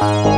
you